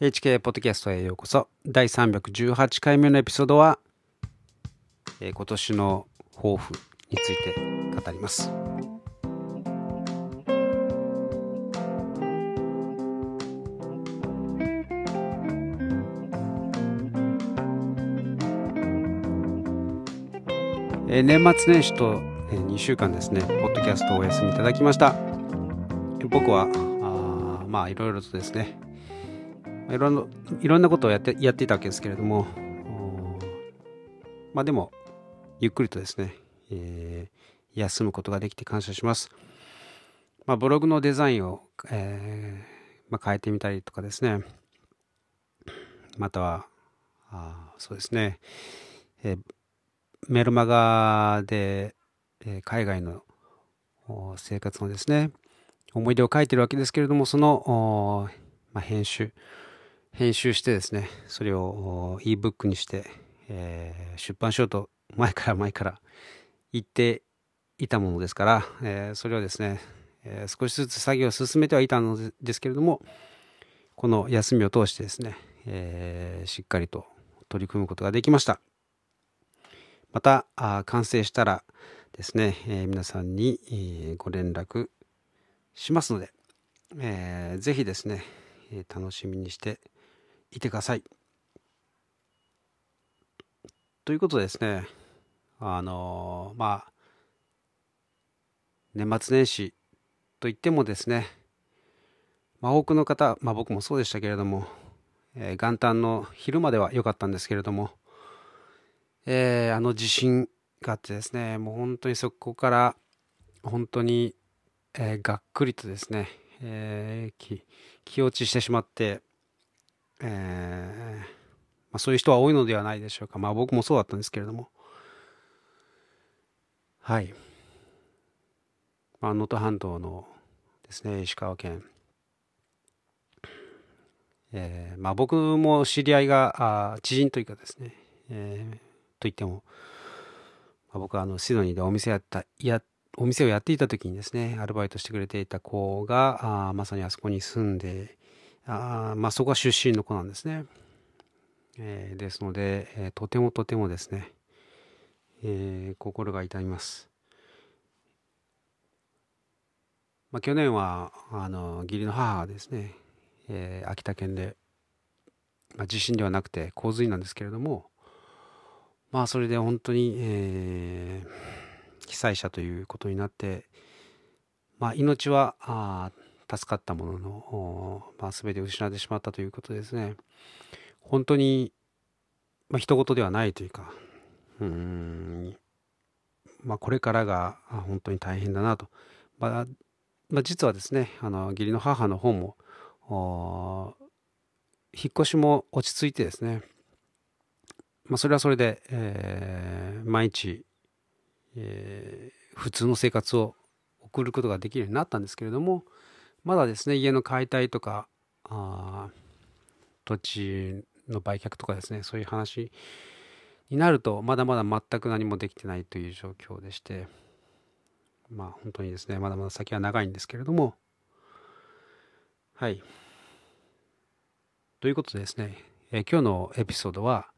HK ポッドキャストへようこそ。第318回目のエピソードは、えー今年の抱負について語ります。えー年末年始と、えー2週間ですねポッドキャストをお休みいただきました。僕はあまあいろいろとですねいろんないろんなことをやってやっていたわけですけれども、まあでも、ゆっくりとですね、えー休むことができて感謝します。まあ、ブログのデザインを、えーまあ、変えてみたりとかですね、または、あそうですね、えーメルマガで、え海外の生活のですね、思い出を書いてるわけですけれども、その、まあ、編集、編集してですね、それを ebook にして、えー出版しようと前から前から言っていたものですから、えーそれをですね、えー少しずつ作業を進めてはいたのですけれども、この休みを通してですね、えしっかりと取り組むことができました。また、あ完成したらですね、え皆さんに、えご連絡しますので、えーぜひですね、え楽しみにしていてください。ということでですね、あのーまあ、年末年始といってもですね、まあ、多くの方、まあ、僕もそうでしたけれども、えー元旦の昼までは良かったんですけれども、えーあの地震があってですね、もう本当にそこから本当に、えーがっくりとですね、えー気気落ちしてしまって、えーまあ、そういう人は多いのではないでしょうか。まあ僕もそうだったんですけれども。はい。まあ、能登半島のですね、石川県。えーまあ僕も知り合いが、あー知人というかですね、えーといっても、まあ、僕はあのシドニーでお店やった、や、お店をやっていた時にですね、アルバイトしてくれていた子が、あーまさにあそこに住んで、あまあそこは出身の子なんですね。えーですので、えーとてもとてもですね、えー心が痛みます。まあ、去年はあの義理の母がですね、えー秋田県で、まあ、地震ではなくて洪水なんですけれどもまあそれで本当に、えー被災者ということになって、まあ、命はあー助かったものの、まあ、全て失ってしまったということですね。本当に、まあ、人事ではないというかうんまあこれからがあ本当に大変だなと、まあまあ、実はですねあの義理の母の方もお引っ越しも落ち着いてですね、まあ、それはそれで、えー毎日、えー普通の生活を送ることができるようになったんですけれどもまだですね家の解体とかあ土地の売却とかですねそういう話になるとまだまだ全く何もできてないという状況でしてまあ本当にですねまだまだ先は長いんですけれどもはい。ということでですね、え今日のエピソードは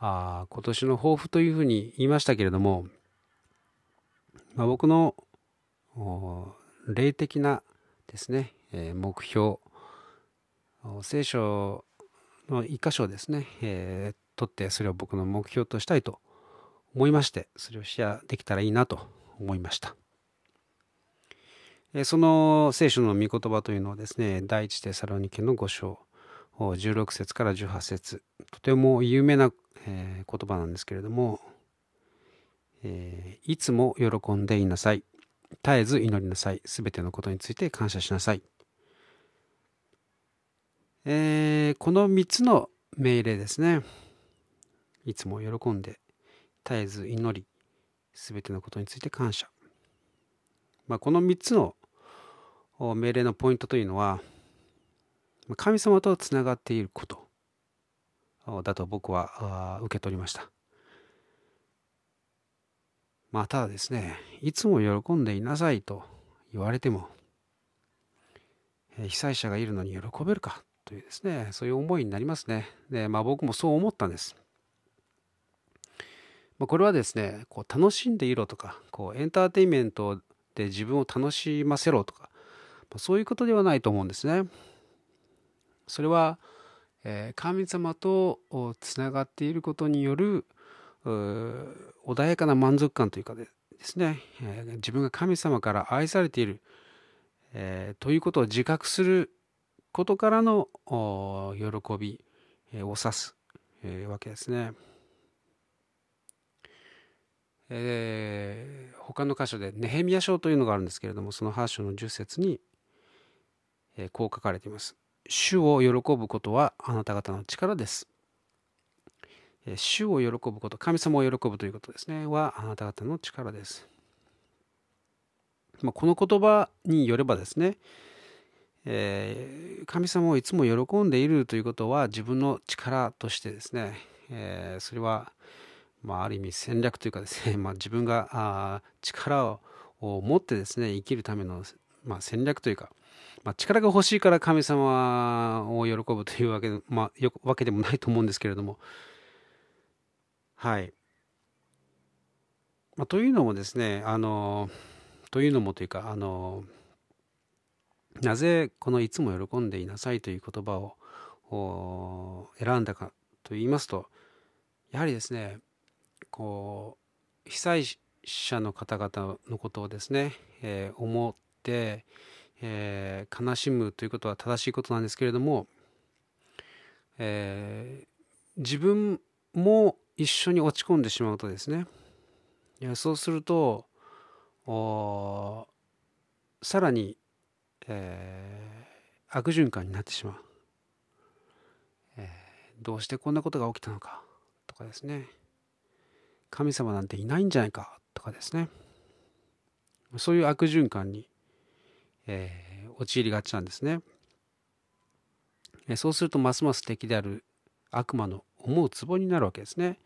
あ今年の抱負というふうに言いましたけれども、まあ、僕の霊的なですね、えー目標聖書の一箇所をですね、えー取ってそれを僕の目標としたいと思いましてそれをシェアできたらいいなと思いました、えーその聖書の御言葉というのはですね第一テサロニケの5章16節から18節とても有名な、え言葉なんですけれども、えいつも喜んでいなさい。絶えず祈りなさいすべてのことについて感謝しなさいえーこの3つの命令ですね。いつも喜んで、絶えず祈り、すべてのことについて感謝。まあ、この3つの命令のポイントというのは、神様とつながっていることだと僕は受け取りました。まあ、ただですね、いつも喜んでいなさいと言われても、え被災者がいるのに喜べるかというですね、そういう思いになりますね。で、まあ僕もそう思ったんです。まあ、これはですね、こう楽しんでいろとか、こうエンターテインメントで自分を楽しませろとか、まあ、そういうことではないと思うんですね。それは、えー、神様とつながっていることによる穏やかな満足感というかですね、えー、自分が神様から愛されている、えー、ということを自覚することからの喜びを指す、えー、わけですね。えー、他の箇所でネヘミヤ書というのがあるんですけれどもその8章の10節に、えー、こう書かれています。主を喜ぶことはあなた方の力です。主を喜ぶこと、神様を喜ぶということですね、はあなた方の力です。まあ、この言葉によればですね、えー、神様をいつも喜んでいるということは自分の力としてですね、えー、それはまあ、ある意味戦略というかですね、まあ、自分があ力を持ってですね生きるための、まあ、戦略というか、まあ、力が欲しいから神様を喜ぶというわけ,、まあ、よわけでもないと思うんですけれどもはい、まあ、というのもですねあのというのもというかあのなぜこの「いつも喜んでいなさい」という言葉を選んだかと言いますとやはりですねこう被災者の方々のことをですね、えー、思って、えー、悲しむということは正しいことなんですけれども、えー、自分も一緒に落ち込んでしまうとですね。いやそうするとさらに、えー、悪循環になってしまう、えー、どうしてこんなことが起きたのかとかですね。神様なんていないんじゃないかとかですね。そういう悪循環に、えー、陥りがちなんですね。えそうするとますます敵である悪魔の思うツボになるわけですね、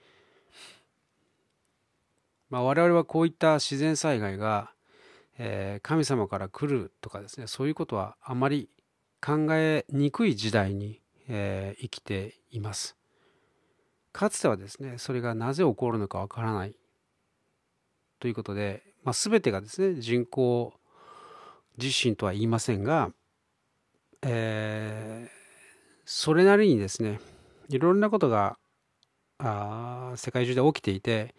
まあ、我々はこういった自然災害が、えー、神様から来るとかですねそういうことはあまり考えにくい時代に、えー、生きています。かつてはですねそれがなぜ起こるのかわからないということで、まあ、全てがですね人工地震とは言いませんが、えー、それなりにですねいろんなことがあ世界中で起きていて、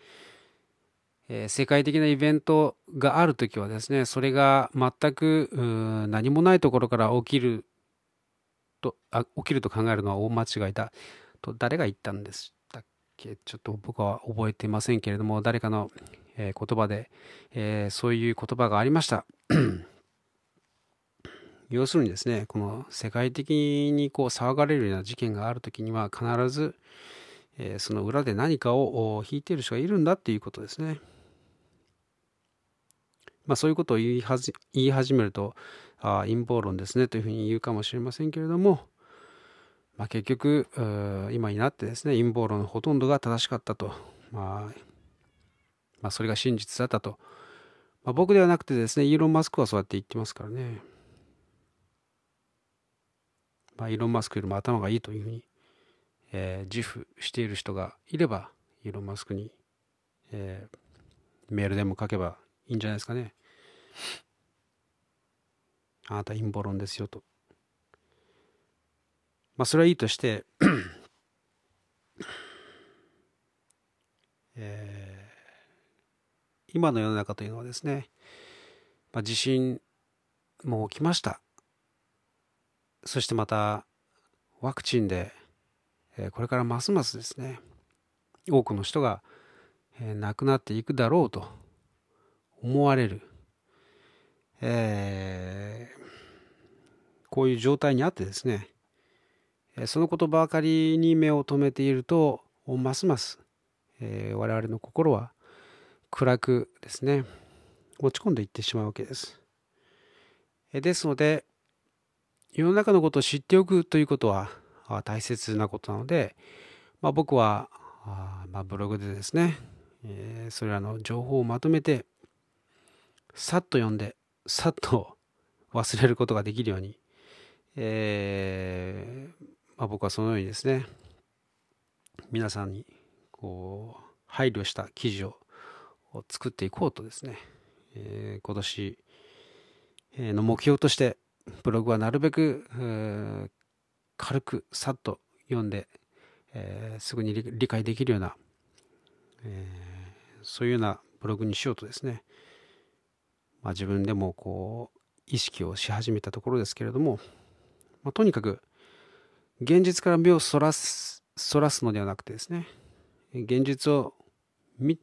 えー、世界的なイベントがある時はですねそれが全く何もないところから起きるとあ起きると考えるのは大間違いだと誰が言ったんですけ？ちょっと僕は覚えていませんけれども誰かの、え言葉で、えそういう言葉がありました。要するにですねこの世界的にこう騒がれるような事件がある時には必ず、えその裏で何かを引いている人がいるんだっていうことですね。まあ、そういうことを言い言い始めるとあ陰謀論ですねというふうに言うかもしれませんけれども、まあ、結局今になってですね陰謀論のほとんどが正しかったと、まあ、まあそれが真実だったと、まあ、僕ではなくてですねイーロン・マスクはそうやって言ってますからね、まあ、イーロン・マスクよりも頭がいいというふうに、えー、自負している人がいればイーロン・マスクに、えー、メールでも書けばいいんじゃないですかね。あなた陰謀論ですよと。まあ、それはいいとしてえー、今の世の中というのはですね、まあ、地震も起きました。そしてまたワクチンで、これからますますですね多くの人が、亡くなっていくだろうと思われる、えー、こういう状態にあってですねそのことばかりに目を留めているとますます、えー、我々の心は暗くですね落ち込んでいってしまうわけです。ですので世の中のことを知っておくということは大切なことなので、まあ、僕はあ、まあ、ブログでですね、えー、それらの情報をまとめてさっと読んでさっと忘れることができるように、えーまあ、僕はそのようにですね皆さんにこう配慮した記事を作っていこうとですね、えー、今年の目標としてブログはなるべく、軽くさっと読んで、えー、すぐに理解できるような、えー、そういうようなブログにしようとですね、まあ、自分でもこう意識をし始めたところですけれども、まあ、とにかく現実から目をそらすそらすのではなくてですね現実を見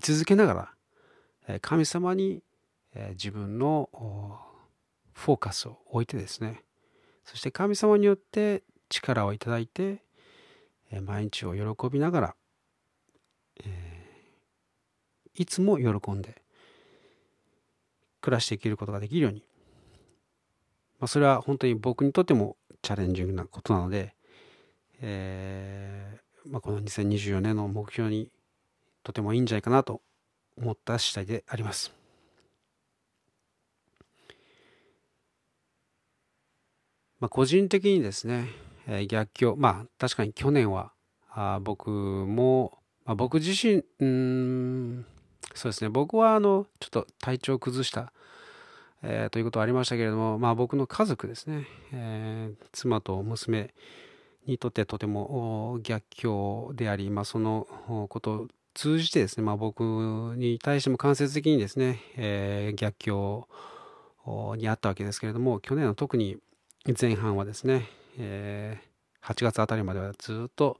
続けながら神様に自分のフォーカスを置いてですねそして神様によって力をいただいて毎日を喜びながら、いつも喜んで暮らしていけることができるように、まあ、それは本当に僕にとってもチャレンジングなことなので、えーまあ、この2024年の目標にとてもいいんじゃないかなと思った次第であります。まあ、個人的にですね、えー、逆境まあ確かに去年はあ僕も、まあ、僕自身うんそうですね僕はあのちょっと体調を崩した、えー、ということはありましたけれども、まあ、僕の家族ですね、えー、妻と娘にとってとても逆境であり、まあ、そのことを通じてですね、まあ、僕に対しても間接的にですね、えー、逆境にあったわけですけれども去年の特に前半はですね、えー、8月あたりまではずっと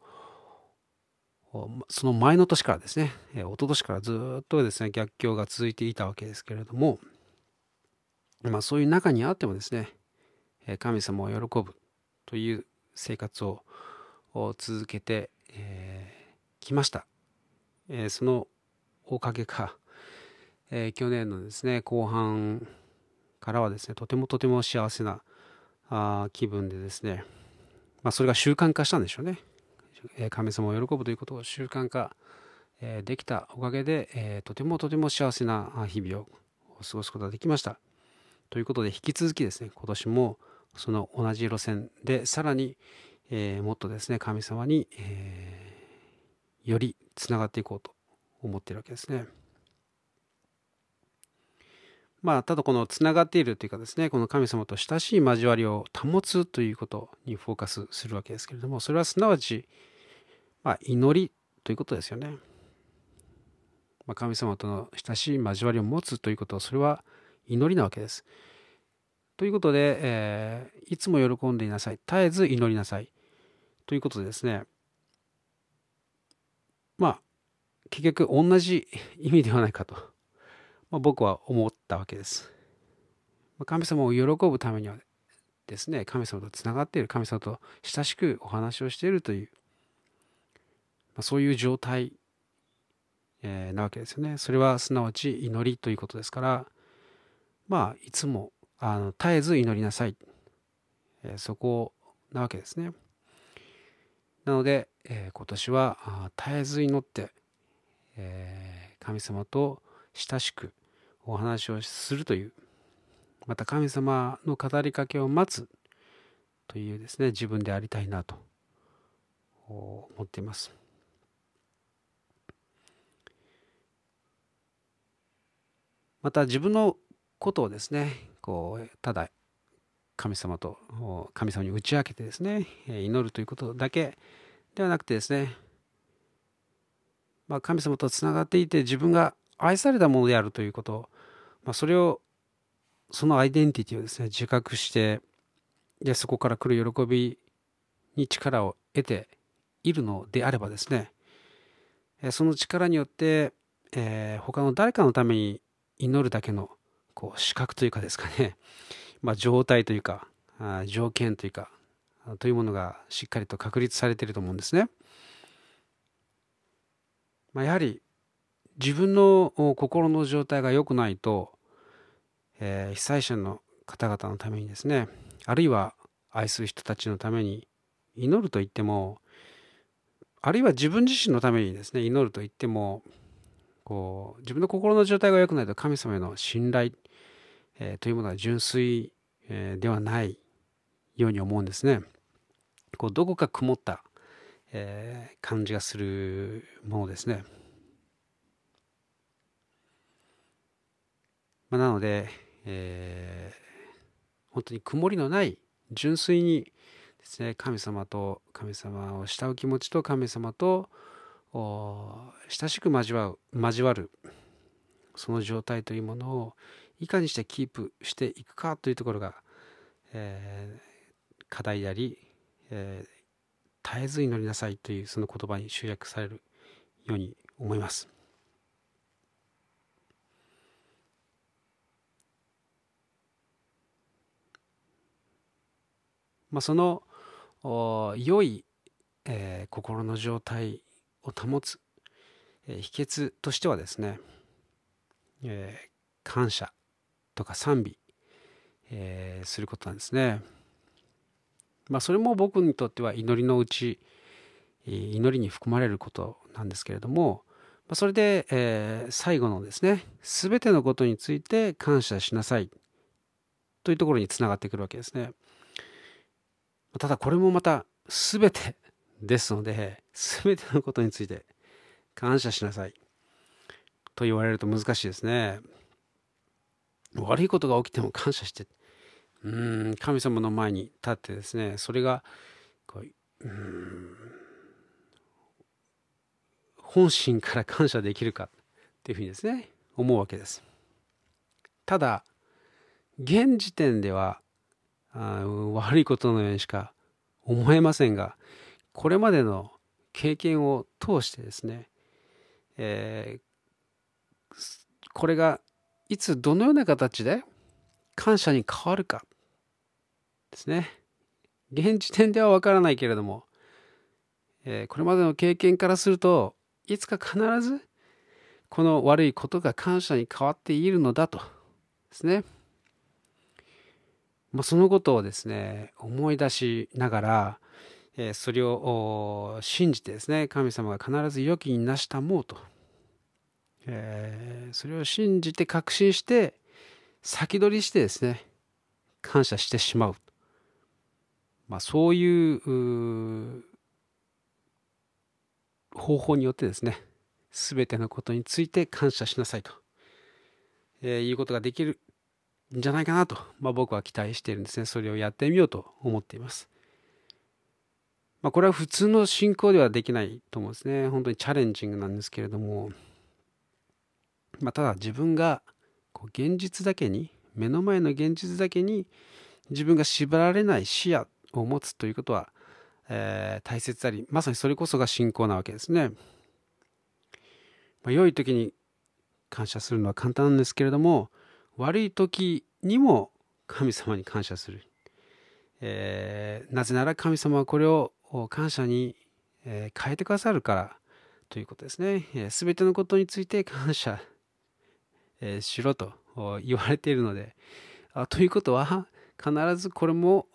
その前の年からですね、えー、一昨年からずっとですね逆境が続いていたわけですけれども、まあ、そういう中にあってもですね神様を喜ぶという生活を続けてき、えー、ました、えー、そのおかげか、えー、去年のですね後半からはですねとてもとても幸せなあ気分でですね、まあ、それが習慣化したんでしょうね。え神様を喜ぶということを習慣化えできたおかげで、えとてもとても幸せな日々を過ごすことができました。ということで引き続きですね今年もその同じ路線でさらに、えもっとですね神様に、えよりつながっていこうと思っているわけですね。まあ、ただこのつながっているというかですねこの神様と親しい交わりを保つということにフォーカスするわけですけれどもそれはすなわち、まあ、祈りということですよね。まあ、神様との親しい交わりを持つということそれは祈りなわけです。ということで、えー、いつも喜んでいなさい絶えず祈りなさいということでですねまあ結局同じ意味ではないかとまあ、僕は思ったわけです。神様を喜ぶためにはですね、神様とつながっている、神様と親しくお話をしているという、まあ、そういう状態、えー、なわけですよね。それはすなわち祈りということですから、まあ、いつもあの絶えず祈りなさい、えー、そこなわけですね。なので、えー、今年は絶えず祈って、えー、神様と親しくお話をするというまた神様の語りかけを待つというですね自分でありたいなと思っています。また自分のことをですねこうただ神様と神様に打ち明けてですね祈るということだけではなくてですね、まあ、神様とつながっていて自分が愛されたものであるということ、まあ、それをそのアイデンティティをですね自覚してでそこから来る喜びに力を得ているのであればですねその力によって、えー、他の誰かのために祈るだけのこう資格というかですかね、まあ、状態というか条件というかというものがしっかりと確立されていると思うんですね。まあ、やはり自分の心の状態が良くないと、えー、被災者の方々のためにですねあるいは愛する人たちのために祈ると言ってもあるいは自分自身のためにですね祈ると言ってもこう自分の心の状態が良くないと神様への信頼、えー、というものは純粋、えー、ではないように思うんですね。こうどこか曇った、えー、感じがするものですね。まあ、なので、えー、本当に曇りのない純粋にですね神様と神様を慕う気持ちと神様と親しく交わる交わるその状態というものをいかにしてキープしていくかというところが、えー、課題であり、えー、絶えず祈りなさいというその言葉に集約されるように思います。まあ、その良い、えー、心の状態を保つ、えー、秘訣としてはですね、えー、感謝とか賛美、えー、することなんですね。まあ、それも僕にとっては祈りのうち祈りに含まれることなんですけれども、まあ、それで、えー、最後のですね全てのことについて感謝しなさいというところにつながってくるわけですね。ただこれもまた全てですので全てのことについて感謝しなさいと言われると難しいですね。悪いことが起きても感謝してうん神様の前に立ってですねそれがこううん本心から感謝できるかっていうふうにですね思うわけです。ただ現時点ではあ悪いことのようにしか思えませんがこれまでの経験を通してですね、えー、これがいつどのような形で感謝に変わるかですね。現時点ではわからないけれども、えー、これまでの経験からするといつか必ずこの悪いことが感謝に変わっているのだとですね。まあ、そのことをですね思い出しながら、えー、それを信じてですね神様が必ず良きになしたもうと、えー、それを信じて確信して先取りしてですね感謝してしまう、まあ、そういう方法によってですね全てのことについて感謝しなさいと、えー、いうことができるんじゃないかなと、まあ、僕は期待しているんですね。それをやってみようと思っています。まあ、これは普通の進行ではできないと思うんですね。本当にチャレンジングなんですけれども、まあ、ただ自分がこう現実だけに、目の前の現実だけに自分が縛られない視野を持つということは、えー、大切であり、まさにそれこそが信仰なわけですね。まあ、良い時に感謝するのは簡単なんですけれども、悪い時にも神様に感謝する、えー、なぜなら神様はこれを感謝に、変えてくださるからということですね。す、えー、べ、てのことについて感謝、えー、しろと言われているので、あということは必ずこれも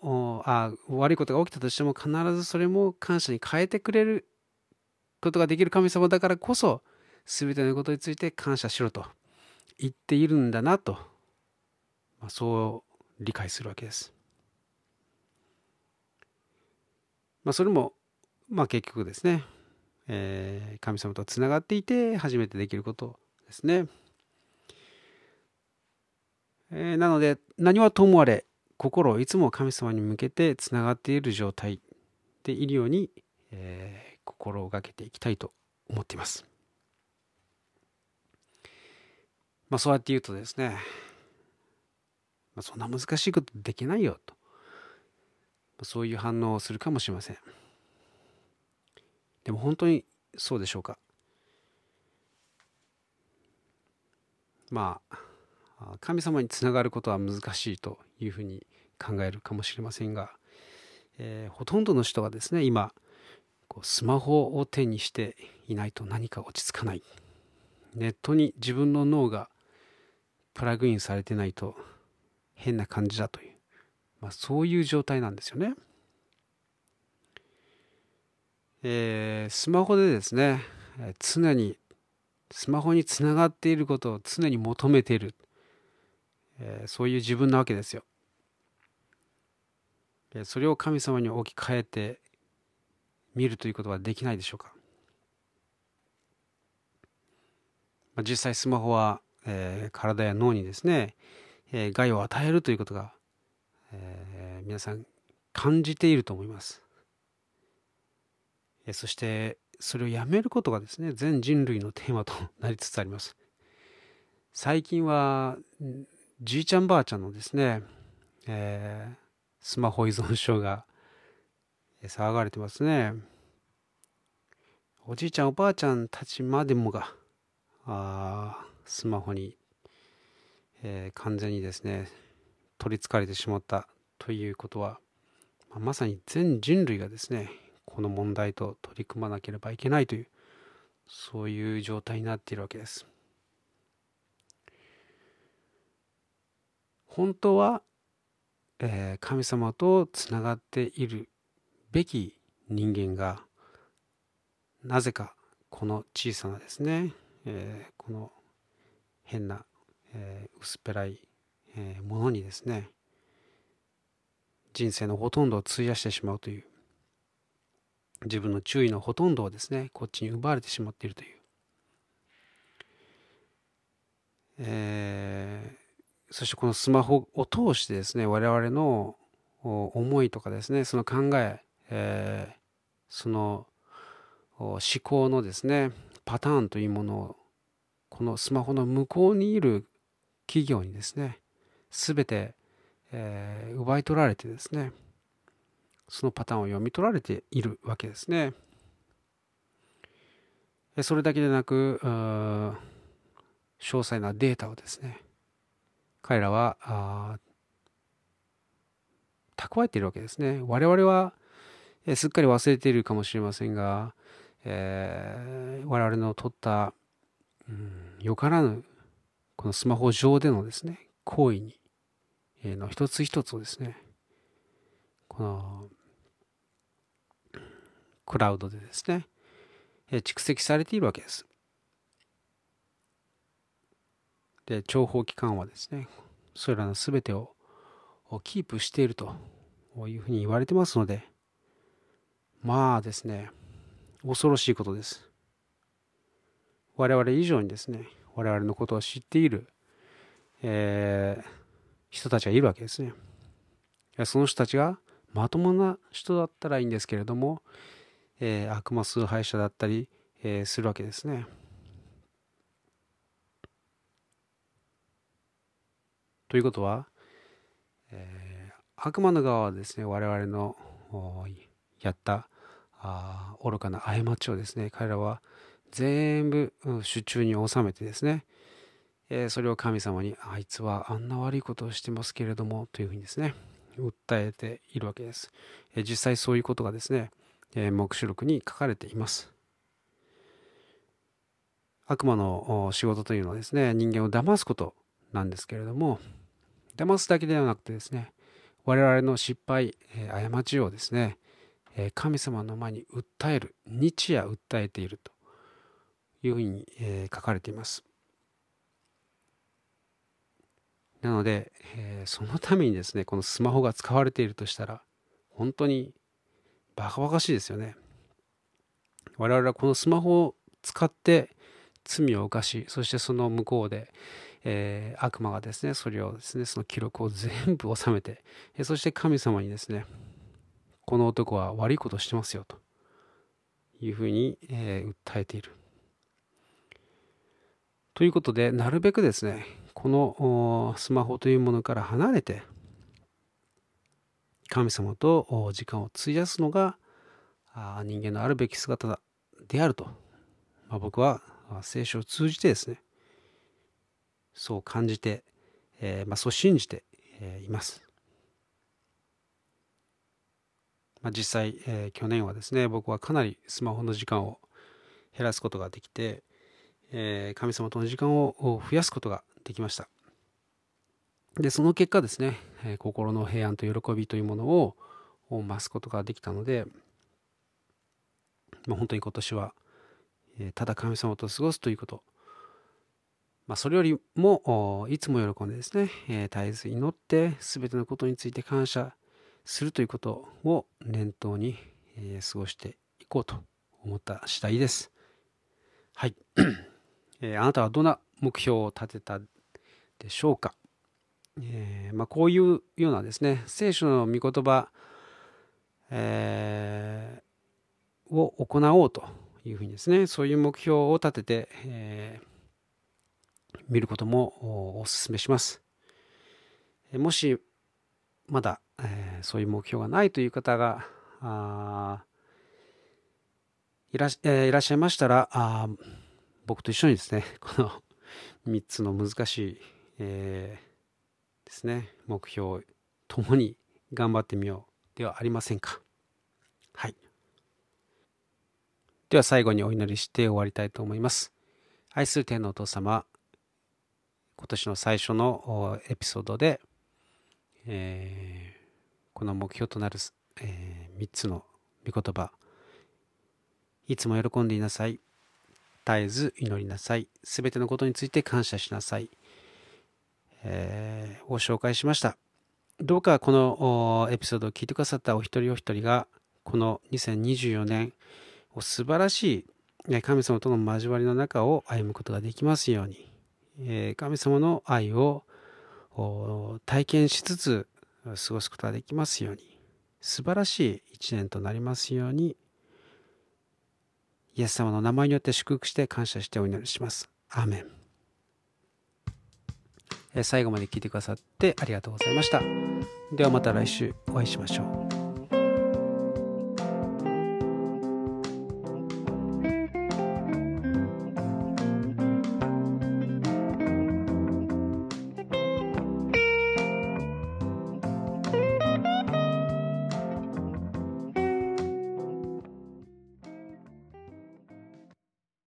あ悪いことが起きたとしても必ずそれも感謝に変えてくれることができる神様だからこそ全てのことについて感謝しろと言っているんだなと。まあ、そう理解するわけです。まあ、それも、まあ、結局ですね、えー、神様とつながっていて初めてできることですね。えー、なので何はともあれ心をいつも神様に向けてつながっている状態でいるように、えー、心がけていきたいと思っています。まあそうやって言うとですねまあ、そんな難しいことできないよと、まあ、そういう反応をするかもしれません。でも本当にそうでしょうか。まあ神様につながることは難しいというふうに考えるかもしれませんが、えー、ほとんどの人がですね今こうスマホを手にしていないと何か落ち着かない。ネットに自分の脳がプラグインされてないと変な感じだという、まあ、そういう状態なんですよね。えー、スマホでですね常にスマホにつながっていることを常に求めている、えー、そういう自分なわけですよ。それを神様に置き換えて見るということはできないでしょうか、ま、実際スマホは、えー、体や脳にですね、えー、害を与えるということが、えー、皆さん感じていると思います、え、そしてそれをやめることがですね全人類のテーマとなりつつあります最近はじいちゃんばあちゃんのですね、えー、スマホ依存症が騒がれてますね。おじいちゃんおばあちゃんたちまでもがあスマホに、えー、完全にですね取りつかれてしまったということは、まあ、まさに全人類がですねこの問題と取り組まなければいけないというそういう状態になっているわけです。本当はえー、神様とつながっているべき人間がなぜかこの小さなですね、えー、この変な、えー、薄っぺらい、えものにですね人生のほとんどを費やしてしまうという自分の注意のほとんどをですねこっちに奪われてしまっているという、えそしてこのスマホを通してですね、我々の思いとかですね、その考え、えー、その思考のですね、パターンというものを、このスマホの向こうにいる企業にですね、すべて、えー、奪い取られてですね、そのパターンを読み取られているわけですね。それだけでなく、詳細なデータをですね、彼らは蓄えているわけですね。我々は、えすっかり忘れているかもしれませんが、えー、我々の取った、うん、よからぬこのスマホ上でのですね行為に、え、の一つ一つをですねこのクラウドでですね、え、蓄積されているわけです。で情報機関はですねそれらの全てをキープしているというふうに言われてますのでまあですね恐ろしいことです我々以上にですね我々のことを知っている、えー、人たちがいるわけですねその人たちがまともな人だったらいいんですけれども、えー、悪魔崇拝者だったり、えー、するわけですね。ということは、えー、悪魔の側はですね、我々のやったあ愚かな過ちをですね、彼らは全部手中に収めてですね、え、それを神様に、あいつはあんな悪いことをしてますけれども、というふうにですね、訴えているわけです。え、実際そういうことがですね、えー、目視録に書かれています。悪魔の仕事というのはですね、人間を騙すことなんですけれども、騙すだけではなくてですね、我々の失敗、え過ちをですね、え神様の前に訴える、日夜訴えているというふうに、え書かれています。なので、えそのためにですね、このスマホが使われているとしたら、本当にバカバカしいですよね。我々はこのスマホを使って罪を犯し、そしてその向こうで、えー、悪魔がですね、それをですね、その記録を全部収めて、えそして神様にですね、この男は悪いことしてますよというふうに、えー、訴えている。ということで、なるべくですね、このスマホというものから離れて、神様と時間を費やすのが人間のあるべき姿であると、まあ、僕は聖書を通じてですね、そう感じて、えー、まあ、そう信じて、います。まあ、実際、えー、去年はですね僕はかなりスマホの時間を減らすことができて、え神様との時間を増やすことができましたでその結果ですね、え心の平安と喜びというものを増すことができたので、ま、本当に今年は、えただ神様と過ごすということまあ、それよりもいつも喜んでですね、えー、絶えず祈って全てのことについて感謝するということを念頭に、えー、過ごしていこうと思った次第です。はい。え、あなたはどんな目標を立てたでしょうか、えーまあ、こういうようなですね、聖書の御言葉、えー、を行おうというふうにですね、そういう目標を立てて、えー、見ることもお勧めします。もしまだ、えー、そういう目標がないという方がいら,、え、いらっしゃいましたら僕と一緒にですね この3つの難しい、えー、ですね目標を共に頑張ってみようではありませんか。はい。では最後にお祈りして終わりたいと思います。愛する天のお父様今年の最初のエピソードで「えー、この目標となる、えー、3つの御言葉いつも喜んでいなさい。絶えず祈りなさい。すべてのことについて感謝しなさい、えー、を紹介しました。どうかこのエピソードを聞いてくださったお一人お一人がこの2024年を素晴らしい神様との交わりの中を歩むことができますように。神様の愛を体験しつつ過ごすことができますように。素晴らしい一年となりますように。イエス様の名前によって祝福して感謝してお祈りします。アーメン。最後まで聞いてくださってありがとうございました。ではまた来週お会いしましょう。